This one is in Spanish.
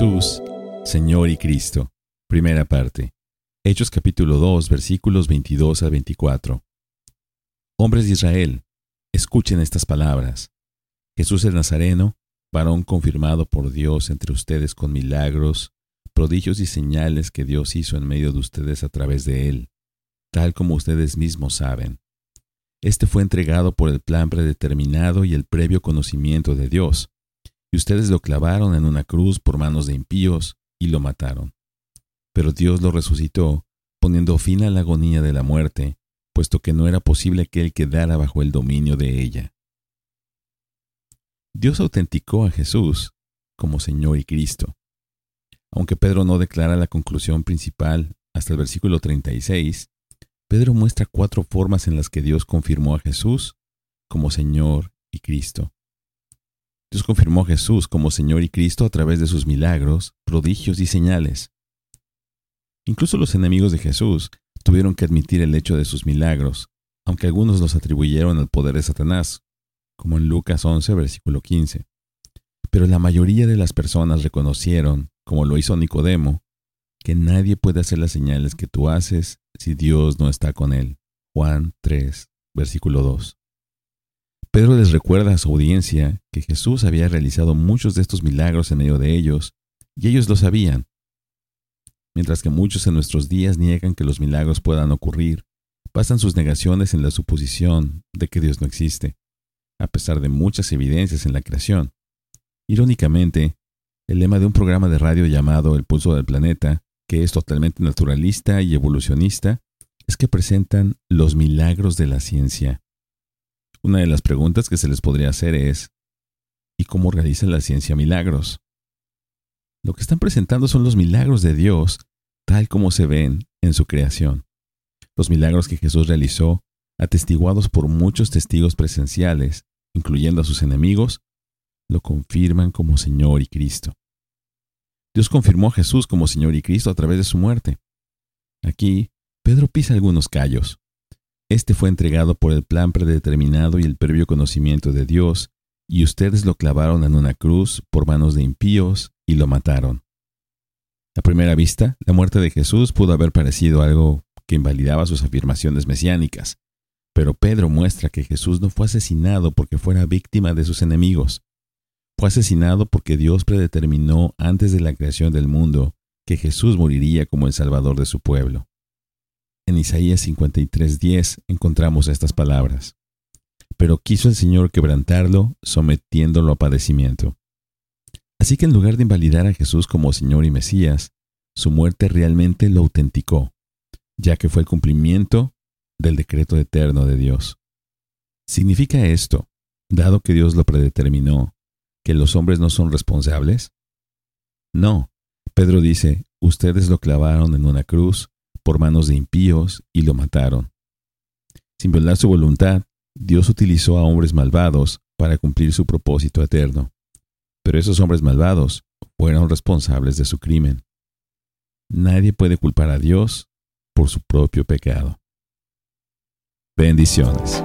Jesús, Señor y Cristo. Primera parte. Hechos capítulo 2 versículos 22 a 24. Hombres de Israel, escuchen estas palabras. Jesús el Nazareno, varón confirmado por Dios entre ustedes con milagros, prodigios y señales que Dios hizo en medio de ustedes a través de él, tal como ustedes mismos saben. Este fue entregado por el plan predeterminado y el previo conocimiento de Dios y ustedes lo clavaron en una cruz por manos de impíos y lo mataron. Pero Dios lo resucitó, poniendo fin a la agonía de la muerte, puesto que no era posible que él quedara bajo el dominio de ella. Dios autenticó a Jesús como Señor y Cristo. Aunque Pedro no declara la conclusión principal hasta el versículo 36, Pedro muestra cuatro formas en las que Dios confirmó a Jesús como Señor y Cristo. Dios confirmó a Jesús como Señor y Cristo a través de sus milagros, prodigios y señales. Incluso los enemigos de Jesús tuvieron que admitir el hecho de sus milagros, aunque algunos los atribuyeron al poder de Satanás, como en Lucas 11, versículo 15. Pero la mayoría de las personas reconocieron, como lo hizo Nicodemo, que nadie puede hacer las señales que tú haces si Dios no está con él. Juan 3, versículo 2. Pedro les recuerda a su audiencia que Jesús había realizado muchos de estos milagros en medio de ellos, y ellos lo sabían. Mientras que muchos en nuestros días niegan que los milagros puedan ocurrir, pasan sus negaciones en la suposición de que Dios no existe, a pesar de muchas evidencias en la creación. Irónicamente, el lema de un programa de radio llamado El Pulso del Planeta, que es totalmente naturalista y evolucionista, es que presentan los milagros de la ciencia. Una de las preguntas que se les podría hacer es, ¿y cómo realiza la ciencia milagros? Lo que están presentando son los milagros de Dios tal como se ven en su creación. Los milagros que Jesús realizó, atestiguados por muchos testigos presenciales, incluyendo a sus enemigos, lo confirman como Señor y Cristo. Dios confirmó a Jesús como Señor y Cristo a través de su muerte. Aquí, Pedro pisa algunos callos. Este fue entregado por el plan predeterminado y el previo conocimiento de Dios, y ustedes lo clavaron en una cruz por manos de impíos y lo mataron. A primera vista, la muerte de Jesús pudo haber parecido algo que invalidaba sus afirmaciones mesiánicas, pero Pedro muestra que Jesús no fue asesinado porque fuera víctima de sus enemigos. Fue asesinado porque Dios predeterminó antes de la creación del mundo que Jesús moriría como el Salvador de su pueblo. En Isaías 53:10 encontramos estas palabras. Pero quiso el Señor quebrantarlo, sometiéndolo a padecimiento. Así que en lugar de invalidar a Jesús como Señor y Mesías, su muerte realmente lo autenticó, ya que fue el cumplimiento del decreto eterno de Dios. ¿Significa esto, dado que Dios lo predeterminó, que los hombres no son responsables? No. Pedro dice, ustedes lo clavaron en una cruz por manos de impíos y lo mataron. Sin violar su voluntad, Dios utilizó a hombres malvados para cumplir su propósito eterno. Pero esos hombres malvados fueron responsables de su crimen. Nadie puede culpar a Dios por su propio pecado. Bendiciones.